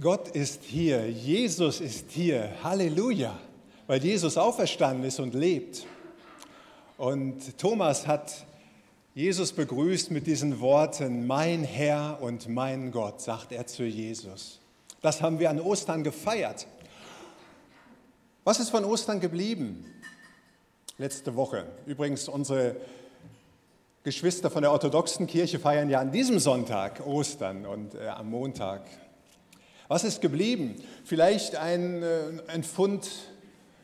Gott ist hier, Jesus ist hier, Halleluja, weil Jesus auferstanden ist und lebt. Und Thomas hat Jesus begrüßt mit diesen Worten, mein Herr und mein Gott, sagt er zu Jesus. Das haben wir an Ostern gefeiert. Was ist von Ostern geblieben? Letzte Woche. Übrigens, unsere Geschwister von der orthodoxen Kirche feiern ja an diesem Sonntag Ostern und äh, am Montag was ist geblieben? Vielleicht ein, äh, ein Pfund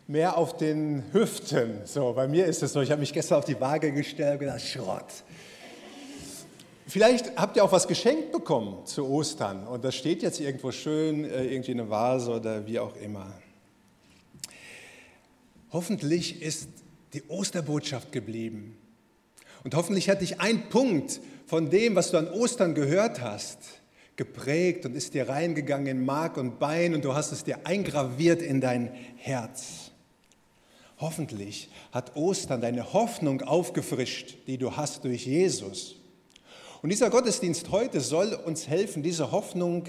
mehr auf den Hüften. So, bei mir ist es so. Ich habe mich gestern auf die Waage gestellt und gedacht, Schrott. Vielleicht habt ihr auch was geschenkt bekommen zu Ostern und das steht jetzt irgendwo schön, äh, irgendwie in einer Vase oder wie auch immer. Hoffentlich ist die Osterbotschaft geblieben. Und hoffentlich hat dich ein Punkt von dem, was du an Ostern gehört hast, geprägt und ist dir reingegangen in Mark und Bein und du hast es dir eingraviert in dein Herz. Hoffentlich hat Ostern deine Hoffnung aufgefrischt, die du hast durch Jesus. Und dieser Gottesdienst heute soll uns helfen, diese Hoffnung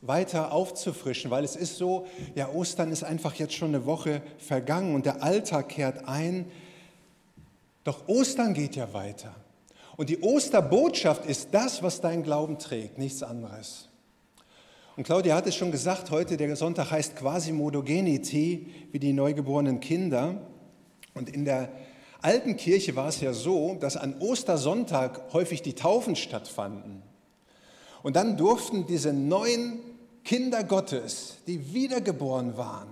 weiter aufzufrischen, weil es ist so, ja, Ostern ist einfach jetzt schon eine Woche vergangen und der Alltag kehrt ein. Doch Ostern geht ja weiter. Und die Osterbotschaft ist das, was dein Glauben trägt, nichts anderes. Und Claudia hat es schon gesagt, heute der Sonntag heißt quasi Modogenity, wie die neugeborenen Kinder. Und in der alten Kirche war es ja so, dass an Ostersonntag häufig die Taufen stattfanden. Und dann durften diese neun Kinder Gottes, die wiedergeboren waren,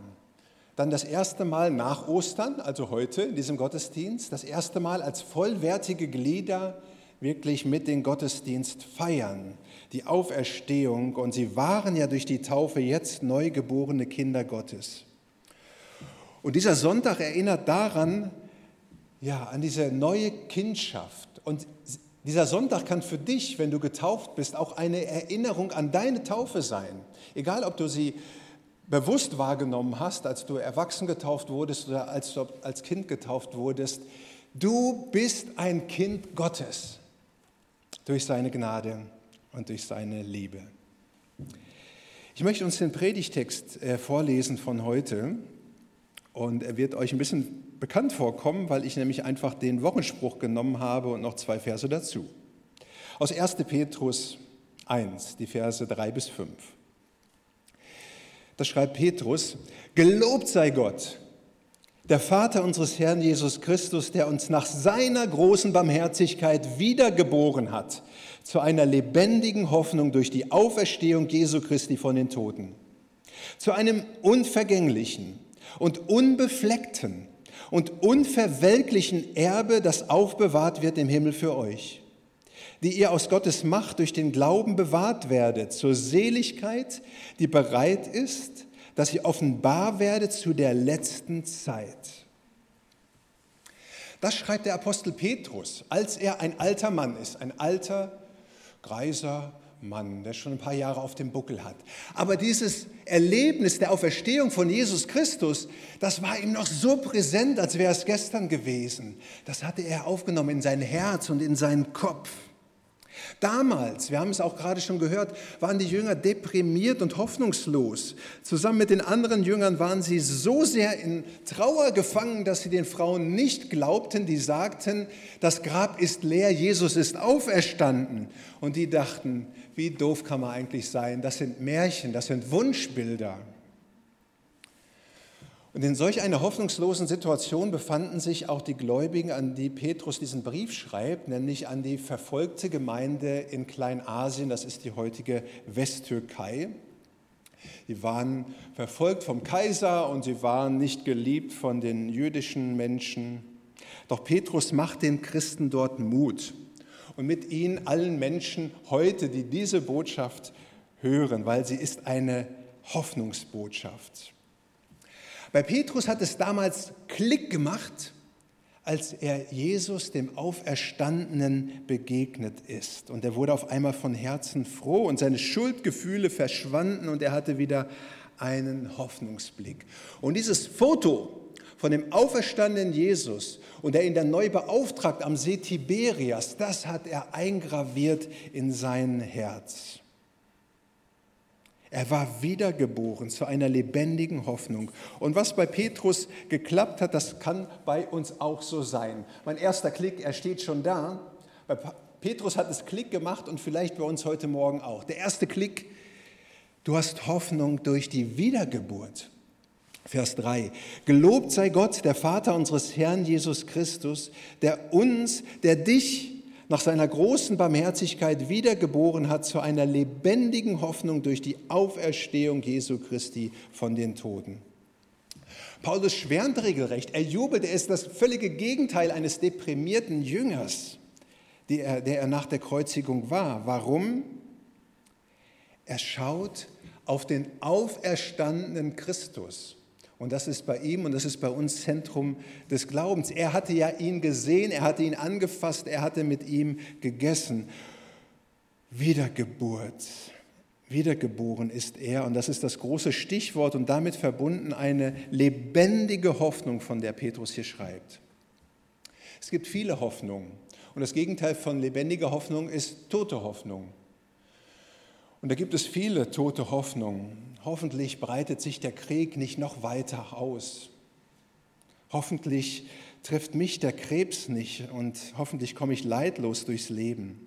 dann das erste Mal nach Ostern, also heute in diesem Gottesdienst, das erste Mal als vollwertige Glieder wirklich mit den Gottesdienst feiern, die Auferstehung. Und sie waren ja durch die Taufe jetzt neugeborene Kinder Gottes. Und dieser Sonntag erinnert daran, ja, an diese neue Kindschaft. Und dieser Sonntag kann für dich, wenn du getauft bist, auch eine Erinnerung an deine Taufe sein. Egal, ob du sie bewusst wahrgenommen hast, als du erwachsen getauft wurdest oder als du als Kind getauft wurdest. Du bist ein Kind Gottes durch seine Gnade und durch seine Liebe. Ich möchte uns den Predigtext äh, vorlesen von heute und er wird euch ein bisschen bekannt vorkommen, weil ich nämlich einfach den Wochenspruch genommen habe und noch zwei Verse dazu. Aus 1. Petrus 1, die Verse 3 bis 5. Da schreibt Petrus, Gelobt sei Gott, der Vater unseres Herrn Jesus Christus, der uns nach seiner großen Barmherzigkeit wiedergeboren hat zu einer lebendigen Hoffnung durch die Auferstehung Jesu Christi von den Toten, zu einem unvergänglichen und unbefleckten und unverwelklichen Erbe, das aufbewahrt wird im Himmel für euch, die ihr aus Gottes Macht durch den Glauben bewahrt werdet zur Seligkeit, die bereit ist, dass sie offenbar werde zu der letzten Zeit. Das schreibt der Apostel Petrus, als er ein alter Mann ist, ein alter, greiser Mann, der schon ein paar Jahre auf dem Buckel hat. Aber dieses Erlebnis der Auferstehung von Jesus Christus, das war ihm noch so präsent, als wäre es gestern gewesen. Das hatte er aufgenommen in sein Herz und in seinen Kopf. Damals, wir haben es auch gerade schon gehört, waren die Jünger deprimiert und hoffnungslos. Zusammen mit den anderen Jüngern waren sie so sehr in Trauer gefangen, dass sie den Frauen nicht glaubten, die sagten, das Grab ist leer, Jesus ist auferstanden. Und die dachten, wie doof kann man eigentlich sein? Das sind Märchen, das sind Wunschbilder. Und in solch einer hoffnungslosen Situation befanden sich auch die Gläubigen, an die Petrus diesen Brief schreibt, nämlich an die verfolgte Gemeinde in Kleinasien, das ist die heutige Westtürkei. Sie waren verfolgt vom Kaiser und sie waren nicht geliebt von den jüdischen Menschen. Doch Petrus macht den Christen dort Mut und mit ihnen allen Menschen heute, die diese Botschaft hören, weil sie ist eine Hoffnungsbotschaft. Bei Petrus hat es damals Klick gemacht, als er Jesus, dem Auferstandenen, begegnet ist. Und er wurde auf einmal von Herzen froh und seine Schuldgefühle verschwanden und er hatte wieder einen Hoffnungsblick. Und dieses Foto von dem auferstandenen Jesus und der ihn dann neu beauftragt am See Tiberias, das hat er eingraviert in sein Herz. Er war wiedergeboren zu einer lebendigen Hoffnung. Und was bei Petrus geklappt hat, das kann bei uns auch so sein. Mein erster Klick, er steht schon da. Bei Petrus hat es Klick gemacht und vielleicht bei uns heute Morgen auch. Der erste Klick, du hast Hoffnung durch die Wiedergeburt. Vers 3. Gelobt sei Gott, der Vater unseres Herrn Jesus Christus, der uns, der dich nach seiner großen Barmherzigkeit wiedergeboren hat zu einer lebendigen Hoffnung durch die Auferstehung Jesu Christi von den Toten. Paulus schwärmt regelrecht, er jubelt, er ist das völlige Gegenteil eines deprimierten Jüngers, der er, der er nach der Kreuzigung war. Warum? Er schaut auf den auferstandenen Christus. Und das ist bei ihm und das ist bei uns Zentrum des Glaubens. Er hatte ja ihn gesehen, er hatte ihn angefasst, er hatte mit ihm gegessen. Wiedergeburt. Wiedergeboren ist er und das ist das große Stichwort und damit verbunden eine lebendige Hoffnung, von der Petrus hier schreibt. Es gibt viele Hoffnungen und das Gegenteil von lebendiger Hoffnung ist tote Hoffnung. Und da gibt es viele tote Hoffnungen. Hoffentlich breitet sich der Krieg nicht noch weiter aus. Hoffentlich trifft mich der Krebs nicht und hoffentlich komme ich leidlos durchs Leben.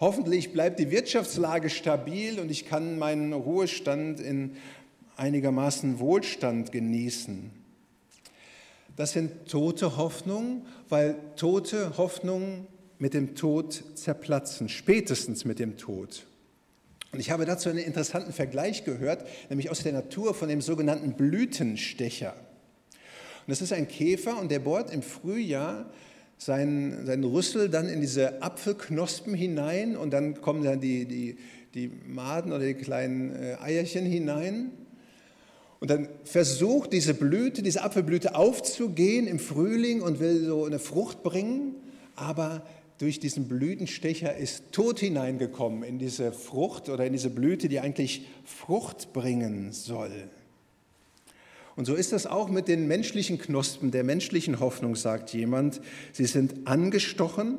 Hoffentlich bleibt die Wirtschaftslage stabil und ich kann meinen Ruhestand in einigermaßen Wohlstand genießen. Das sind tote Hoffnungen, weil tote Hoffnungen mit dem Tod zerplatzen, spätestens mit dem Tod. Und ich habe dazu einen interessanten Vergleich gehört, nämlich aus der Natur von dem sogenannten Blütenstecher. Und das ist ein Käfer und der bohrt im Frühjahr seinen, seinen Rüssel dann in diese Apfelknospen hinein und dann kommen dann die, die, die Maden oder die kleinen äh, Eierchen hinein. Und dann versucht diese Blüte, diese Apfelblüte aufzugehen im Frühling und will so eine Frucht bringen, aber durch diesen Blütenstecher ist Tod hineingekommen in diese Frucht oder in diese Blüte, die eigentlich Frucht bringen soll. Und so ist das auch mit den menschlichen Knospen der menschlichen Hoffnung, sagt jemand. Sie sind angestochen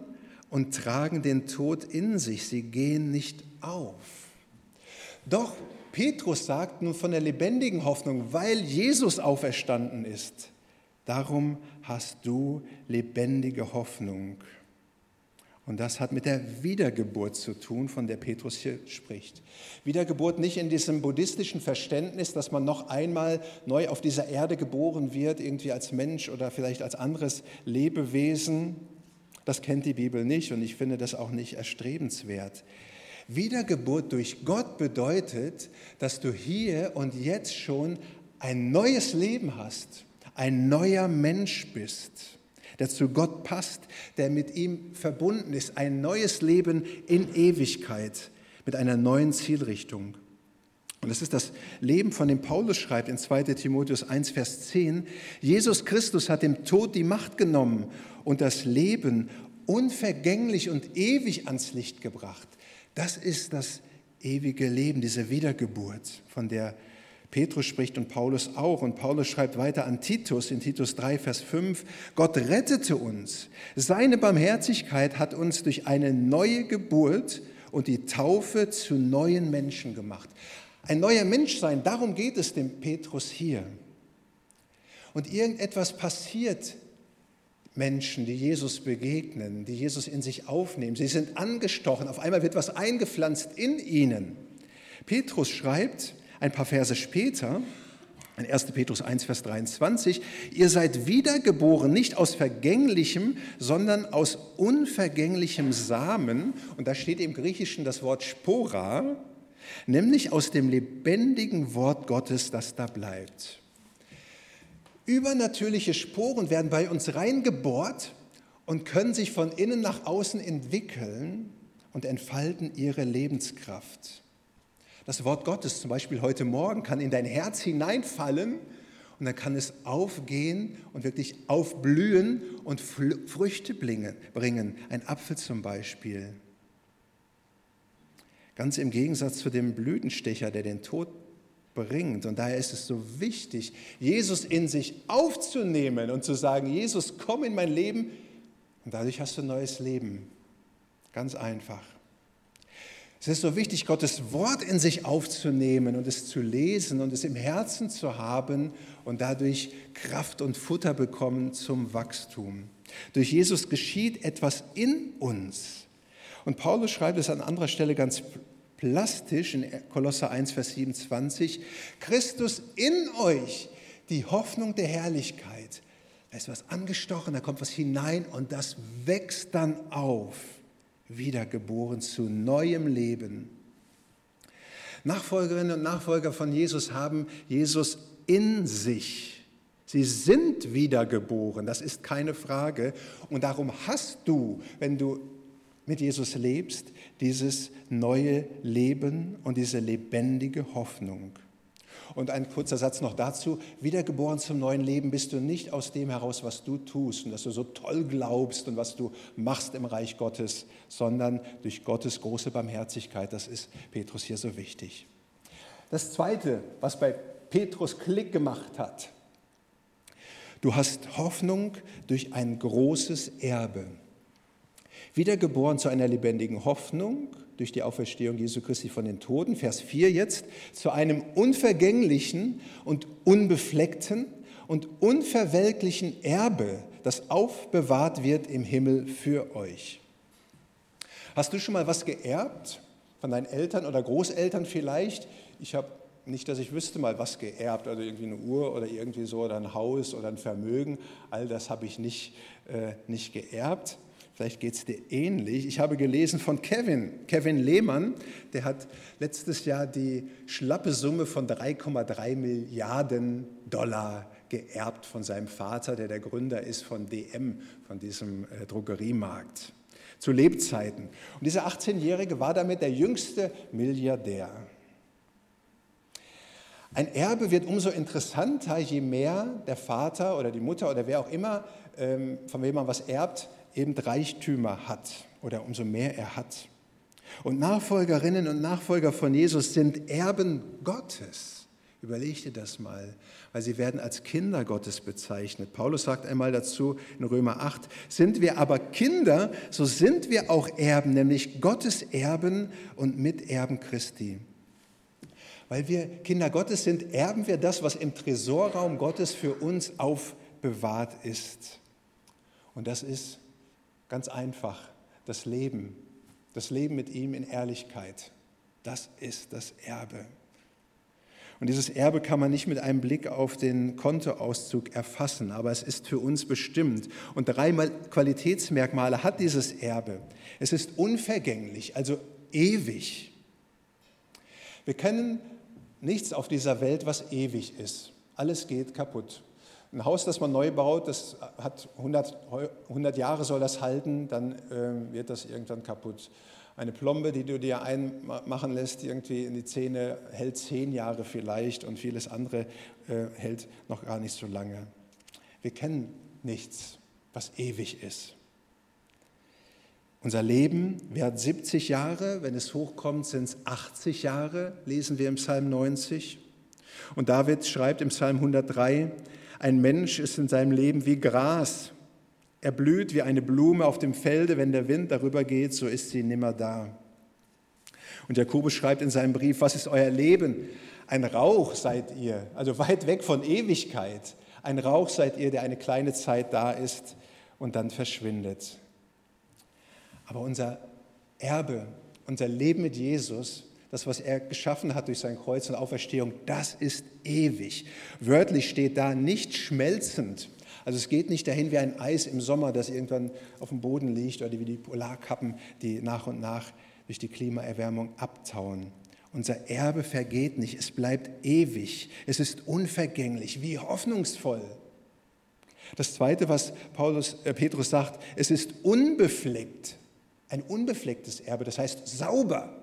und tragen den Tod in sich. Sie gehen nicht auf. Doch Petrus sagt nun von der lebendigen Hoffnung, weil Jesus auferstanden ist. Darum hast du lebendige Hoffnung. Und das hat mit der Wiedergeburt zu tun, von der Petrus hier spricht. Wiedergeburt nicht in diesem buddhistischen Verständnis, dass man noch einmal neu auf dieser Erde geboren wird, irgendwie als Mensch oder vielleicht als anderes Lebewesen. Das kennt die Bibel nicht und ich finde das auch nicht erstrebenswert. Wiedergeburt durch Gott bedeutet, dass du hier und jetzt schon ein neues Leben hast, ein neuer Mensch bist der zu Gott passt, der mit ihm verbunden ist. Ein neues Leben in Ewigkeit mit einer neuen Zielrichtung. Und das ist das Leben, von dem Paulus schreibt in 2 Timotheus 1, Vers 10. Jesus Christus hat dem Tod die Macht genommen und das Leben unvergänglich und ewig ans Licht gebracht. Das ist das ewige Leben, diese Wiedergeburt, von der Petrus spricht und Paulus auch. Und Paulus schreibt weiter an Titus in Titus 3, Vers 5, Gott rettete uns. Seine Barmherzigkeit hat uns durch eine neue Geburt und die Taufe zu neuen Menschen gemacht. Ein neuer Mensch sein, darum geht es dem Petrus hier. Und irgendetwas passiert Menschen, die Jesus begegnen, die Jesus in sich aufnehmen. Sie sind angestochen, auf einmal wird was eingepflanzt in ihnen. Petrus schreibt, ein paar Verse später, in 1. Petrus 1, Vers 23, ihr seid wiedergeboren, nicht aus vergänglichem, sondern aus unvergänglichem Samen. Und da steht im Griechischen das Wort Spora, nämlich aus dem lebendigen Wort Gottes, das da bleibt. Übernatürliche Sporen werden bei uns reingebohrt und können sich von innen nach außen entwickeln und entfalten ihre Lebenskraft. Das Wort Gottes zum Beispiel heute Morgen kann in dein Herz hineinfallen und dann kann es aufgehen und wirklich aufblühen und Früchte bringen. Ein Apfel zum Beispiel. Ganz im Gegensatz zu dem Blütenstecher, der den Tod bringt. Und daher ist es so wichtig, Jesus in sich aufzunehmen und zu sagen, Jesus, komm in mein Leben. Und dadurch hast du ein neues Leben. Ganz einfach. Es ist so wichtig, Gottes Wort in sich aufzunehmen und es zu lesen und es im Herzen zu haben und dadurch Kraft und Futter bekommen zum Wachstum. Durch Jesus geschieht etwas in uns. Und Paulus schreibt es an anderer Stelle ganz plastisch in Kolosser 1, Vers 27, Christus in euch, die Hoffnung der Herrlichkeit. Da ist was angestochen, da kommt was hinein und das wächst dann auf wiedergeboren zu neuem Leben. Nachfolgerinnen und Nachfolger von Jesus haben Jesus in sich. Sie sind wiedergeboren, das ist keine Frage. Und darum hast du, wenn du mit Jesus lebst, dieses neue Leben und diese lebendige Hoffnung. Und ein kurzer Satz noch dazu. Wiedergeboren zum neuen Leben bist du nicht aus dem heraus, was du tust und dass du so toll glaubst und was du machst im Reich Gottes, sondern durch Gottes große Barmherzigkeit. Das ist Petrus hier so wichtig. Das Zweite, was bei Petrus Klick gemacht hat, du hast Hoffnung durch ein großes Erbe. Wiedergeboren zu einer lebendigen Hoffnung durch die Auferstehung Jesu Christi von den Toten. Vers 4 jetzt, zu einem unvergänglichen und unbefleckten und unverwelklichen Erbe, das aufbewahrt wird im Himmel für euch. Hast du schon mal was geerbt? Von deinen Eltern oder Großeltern vielleicht? Ich habe nicht, dass ich wüsste mal was geerbt, also irgendwie eine Uhr oder irgendwie so oder ein Haus oder ein Vermögen. All das habe ich nicht, äh, nicht geerbt. Vielleicht geht es dir ähnlich. Ich habe gelesen von Kevin, Kevin Lehmann, der hat letztes Jahr die schlappe Summe von 3,3 Milliarden Dollar geerbt von seinem Vater, der der Gründer ist von DM, von diesem äh, Drogeriemarkt, zu Lebzeiten. Und dieser 18-Jährige war damit der jüngste Milliardär. Ein Erbe wird umso interessanter, je mehr der Vater oder die Mutter oder wer auch immer, ähm, von wem man was erbt, eben Reichtümer hat oder umso mehr er hat. Und Nachfolgerinnen und Nachfolger von Jesus sind Erben Gottes. Überleg dir das mal, weil sie werden als Kinder Gottes bezeichnet. Paulus sagt einmal dazu in Römer 8, sind wir aber Kinder, so sind wir auch Erben, nämlich Gottes Erben und Miterben Christi. Weil wir Kinder Gottes sind, erben wir das, was im Tresorraum Gottes für uns aufbewahrt ist. Und das ist Ganz einfach, das Leben, das Leben mit ihm in Ehrlichkeit, das ist das Erbe. Und dieses Erbe kann man nicht mit einem Blick auf den Kontoauszug erfassen, aber es ist für uns bestimmt. Und drei Qualitätsmerkmale hat dieses Erbe. Es ist unvergänglich, also ewig. Wir kennen nichts auf dieser Welt, was ewig ist. Alles geht kaputt. Ein Haus, das man neu baut, das hat 100, 100 Jahre soll das halten, dann äh, wird das irgendwann kaputt. Eine Plombe, die du dir einmachen lässt, irgendwie in die Zähne, hält zehn Jahre vielleicht und vieles andere äh, hält noch gar nicht so lange. Wir kennen nichts, was ewig ist. Unser Leben währt 70 Jahre, wenn es hochkommt, sind es 80 Jahre, lesen wir im Psalm 90. Und David schreibt im Psalm 103, ein Mensch ist in seinem Leben wie Gras. Er blüht wie eine Blume auf dem Felde, wenn der Wind darüber geht, so ist sie nimmer da. Und Jakobus schreibt in seinem Brief, was ist euer Leben? Ein Rauch seid ihr, also weit weg von Ewigkeit. Ein Rauch seid ihr, der eine kleine Zeit da ist und dann verschwindet. Aber unser Erbe, unser Leben mit Jesus das, was er geschaffen hat durch sein Kreuz und Auferstehung, das ist ewig. Wörtlich steht da nicht schmelzend. Also es geht nicht dahin wie ein Eis im Sommer, das irgendwann auf dem Boden liegt oder wie die Polarkappen, die nach und nach durch die Klimaerwärmung abtauen. Unser Erbe vergeht nicht, es bleibt ewig, es ist unvergänglich, wie hoffnungsvoll. Das Zweite, was Paulus, äh, Petrus sagt, es ist unbefleckt, ein unbeflecktes Erbe, das heißt sauber.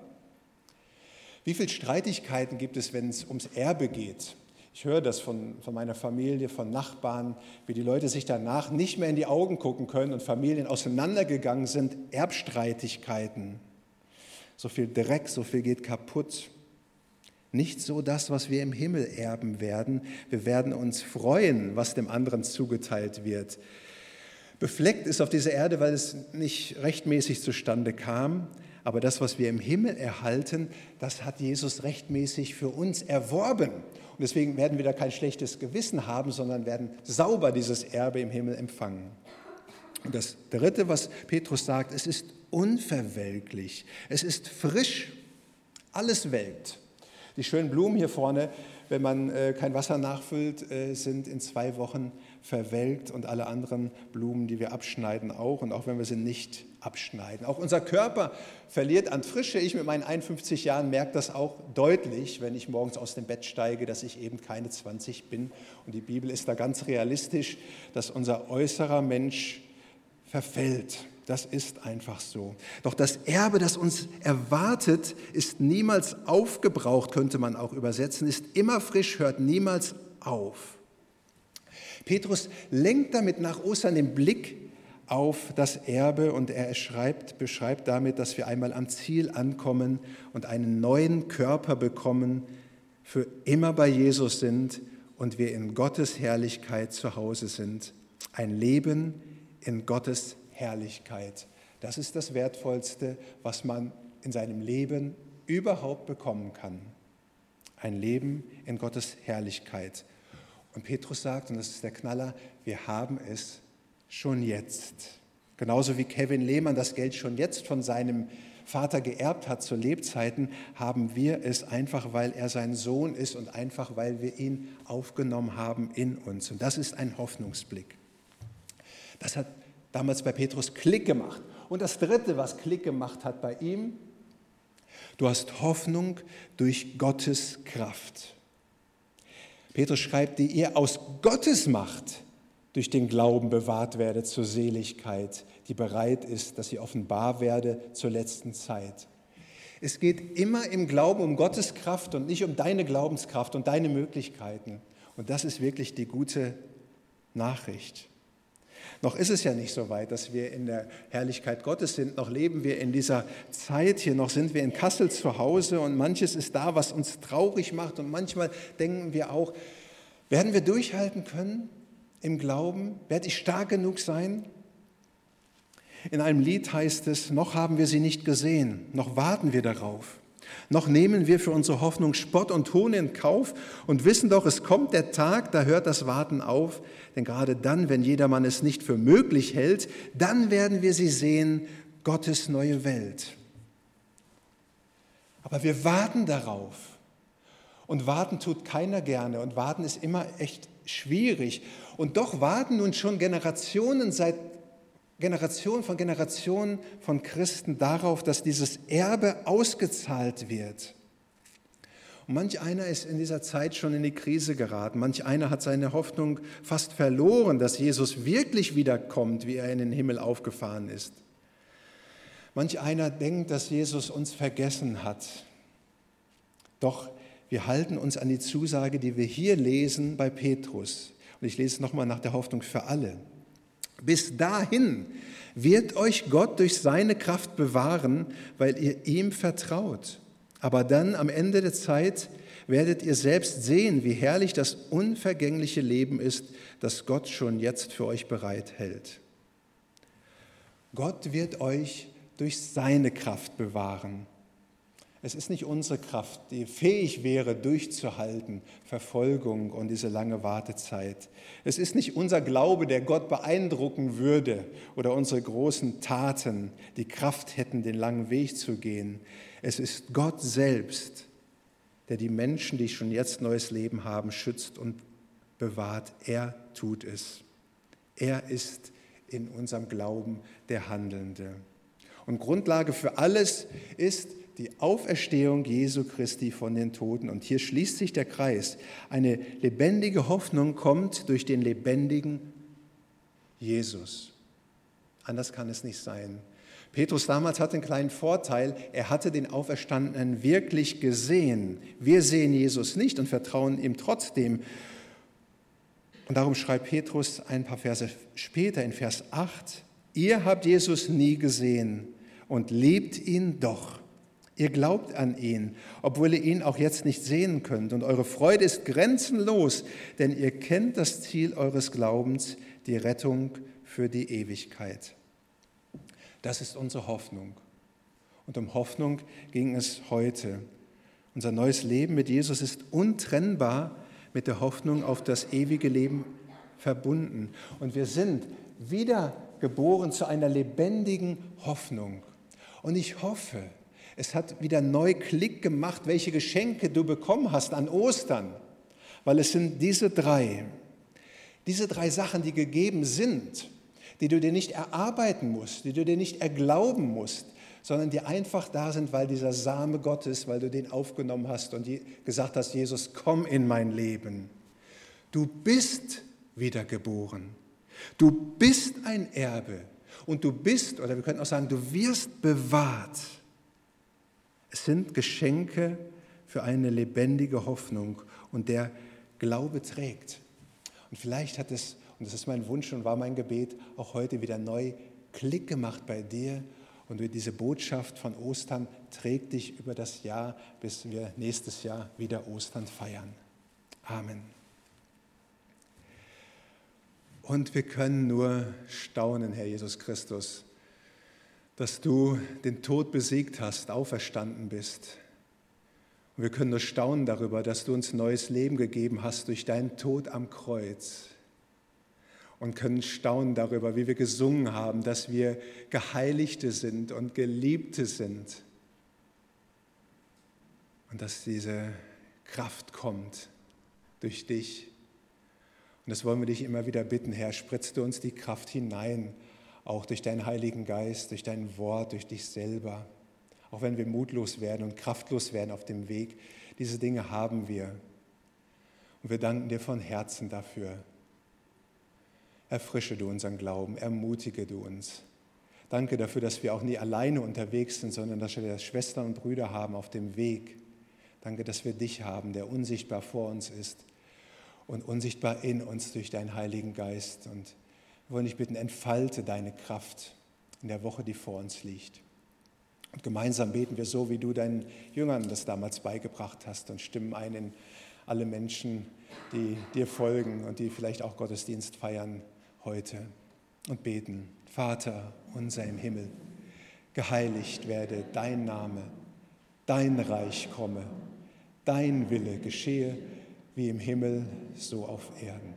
Wie viele Streitigkeiten gibt es, wenn es ums Erbe geht? Ich höre das von, von meiner Familie, von Nachbarn, wie die Leute sich danach nicht mehr in die Augen gucken können und Familien auseinandergegangen sind. Erbstreitigkeiten. So viel Dreck, so viel geht kaputt. Nicht so das, was wir im Himmel erben werden. Wir werden uns freuen, was dem anderen zugeteilt wird. Befleckt ist auf dieser Erde, weil es nicht rechtmäßig zustande kam. Aber das, was wir im Himmel erhalten, das hat Jesus rechtmäßig für uns erworben. Und deswegen werden wir da kein schlechtes Gewissen haben, sondern werden sauber dieses Erbe im Himmel empfangen. Und das Dritte, was Petrus sagt, es ist unverwelklich, es ist frisch, alles welkt. Die schönen Blumen hier vorne, wenn man äh, kein Wasser nachfüllt, äh, sind in zwei Wochen verwelkt und alle anderen Blumen, die wir abschneiden, auch. Und auch wenn wir sie nicht abschneiden. Auch unser Körper verliert an Frische. Ich mit meinen 51 Jahren merke das auch deutlich, wenn ich morgens aus dem Bett steige, dass ich eben keine 20 bin. Und die Bibel ist da ganz realistisch, dass unser äußerer Mensch verfällt. Das ist einfach so. Doch das Erbe, das uns erwartet, ist niemals aufgebraucht, könnte man auch übersetzen, ist immer frisch, hört niemals auf. Petrus lenkt damit nach Ostern den Blick auf das Erbe und er schreibt, beschreibt damit, dass wir einmal am Ziel ankommen und einen neuen Körper bekommen, für immer bei Jesus sind und wir in Gottes Herrlichkeit zu Hause sind. Ein Leben in Gottes Herrlichkeit. Das ist das Wertvollste, was man in seinem Leben überhaupt bekommen kann. Ein Leben in Gottes Herrlichkeit. Und Petrus sagt, und das ist der Knaller, wir haben es schon jetzt. Genauso wie Kevin Lehmann das Geld schon jetzt von seinem Vater geerbt hat zu Lebzeiten, haben wir es einfach, weil er sein Sohn ist und einfach, weil wir ihn aufgenommen haben in uns. Und das ist ein Hoffnungsblick. Das hat damals bei Petrus Klick gemacht. Und das Dritte, was Klick gemacht hat bei ihm, du hast Hoffnung durch Gottes Kraft. Petrus schreibt, die ihr aus Gottes Macht durch den Glauben bewahrt werde zur Seligkeit, die bereit ist, dass sie offenbar werde zur letzten Zeit. Es geht immer im Glauben um Gottes Kraft und nicht um deine Glaubenskraft und deine Möglichkeiten. Und das ist wirklich die gute Nachricht. Noch ist es ja nicht so weit, dass wir in der Herrlichkeit Gottes sind. Noch leben wir in dieser Zeit hier. Noch sind wir in Kassel zu Hause und manches ist da, was uns traurig macht. Und manchmal denken wir auch, werden wir durchhalten können im Glauben? Werde ich stark genug sein? In einem Lied heißt es, noch haben wir sie nicht gesehen, noch warten wir darauf. Noch nehmen wir für unsere Hoffnung Spott und Hohn in Kauf und wissen doch, es kommt der Tag, da hört das Warten auf. Denn gerade dann, wenn jedermann es nicht für möglich hält, dann werden wir sie sehen, Gottes neue Welt. Aber wir warten darauf. Und warten tut keiner gerne. Und warten ist immer echt schwierig. Und doch warten nun schon Generationen seit Generation von Generationen von Christen darauf, dass dieses Erbe ausgezahlt wird. Und manch einer ist in dieser Zeit schon in die Krise geraten. Manch einer hat seine Hoffnung fast verloren, dass Jesus wirklich wiederkommt, wie er in den Himmel aufgefahren ist. Manch einer denkt, dass Jesus uns vergessen hat. Doch wir halten uns an die Zusage, die wir hier lesen bei Petrus. Und ich lese es nochmal nach der Hoffnung für alle. Bis dahin wird euch Gott durch seine Kraft bewahren, weil ihr ihm vertraut. Aber dann am Ende der Zeit werdet ihr selbst sehen, wie herrlich das unvergängliche Leben ist, das Gott schon jetzt für euch bereithält. Gott wird euch durch seine Kraft bewahren. Es ist nicht unsere Kraft, die fähig wäre, durchzuhalten, Verfolgung und diese lange Wartezeit. Es ist nicht unser Glaube, der Gott beeindrucken würde oder unsere großen Taten, die Kraft hätten, den langen Weg zu gehen. Es ist Gott selbst, der die Menschen, die schon jetzt neues Leben haben, schützt und bewahrt. Er tut es. Er ist in unserem Glauben der Handelnde. Und Grundlage für alles ist, die Auferstehung Jesu Christi von den Toten. Und hier schließt sich der Kreis. Eine lebendige Hoffnung kommt durch den lebendigen Jesus. Anders kann es nicht sein. Petrus damals hatte einen kleinen Vorteil, er hatte den Auferstandenen wirklich gesehen. Wir sehen Jesus nicht und vertrauen ihm trotzdem. Und darum schreibt Petrus ein paar Verse später in Vers 8, ihr habt Jesus nie gesehen und liebt ihn doch. Ihr glaubt an ihn, obwohl ihr ihn auch jetzt nicht sehen könnt. Und eure Freude ist grenzenlos, denn ihr kennt das Ziel eures Glaubens, die Rettung für die Ewigkeit. Das ist unsere Hoffnung. Und um Hoffnung ging es heute. Unser neues Leben mit Jesus ist untrennbar mit der Hoffnung auf das ewige Leben verbunden. Und wir sind wiedergeboren zu einer lebendigen Hoffnung. Und ich hoffe, es hat wieder neu Klick gemacht, welche Geschenke du bekommen hast an Ostern. Weil es sind diese drei, diese drei Sachen, die gegeben sind, die du dir nicht erarbeiten musst, die du dir nicht erglauben musst, sondern die einfach da sind, weil dieser Same Gottes, weil du den aufgenommen hast und gesagt hast, Jesus, komm in mein Leben. Du bist wiedergeboren. Du bist ein Erbe und du bist, oder wir könnten auch sagen, du wirst bewahrt. Es sind Geschenke für eine lebendige Hoffnung und der Glaube trägt. Und vielleicht hat es, und das ist mein Wunsch und war mein Gebet, auch heute wieder neu Klick gemacht bei dir und diese Botschaft von Ostern trägt dich über das Jahr, bis wir nächstes Jahr wieder Ostern feiern. Amen. Und wir können nur staunen, Herr Jesus Christus, dass du den Tod besiegt hast, auferstanden bist. Und wir können nur staunen darüber, dass du uns neues Leben gegeben hast durch deinen Tod am Kreuz. Und können staunen darüber, wie wir gesungen haben, dass wir Geheiligte sind und Geliebte sind. Und dass diese Kraft kommt durch dich und das wollen wir dich immer wieder bitten, Herr, spritzt du uns die Kraft hinein, auch durch deinen Heiligen Geist, durch dein Wort, durch dich selber. Auch wenn wir mutlos werden und kraftlos werden auf dem Weg, diese Dinge haben wir. Und wir danken dir von Herzen dafür. Erfrische du unseren Glauben, ermutige du uns. Danke dafür, dass wir auch nie alleine unterwegs sind, sondern dass wir Schwestern und Brüder haben auf dem Weg. Danke, dass wir dich haben, der unsichtbar vor uns ist und unsichtbar in uns durch deinen Heiligen Geist. Und wir wollen dich bitten, entfalte deine Kraft in der Woche, die vor uns liegt. Und gemeinsam beten wir so, wie du deinen Jüngern das damals beigebracht hast und stimmen ein in alle Menschen, die dir folgen und die vielleicht auch Gottesdienst feiern heute und beten. Vater unser im Himmel, geheiligt werde dein Name, dein Reich komme, dein Wille geschehe wie im Himmel, so auf Erden.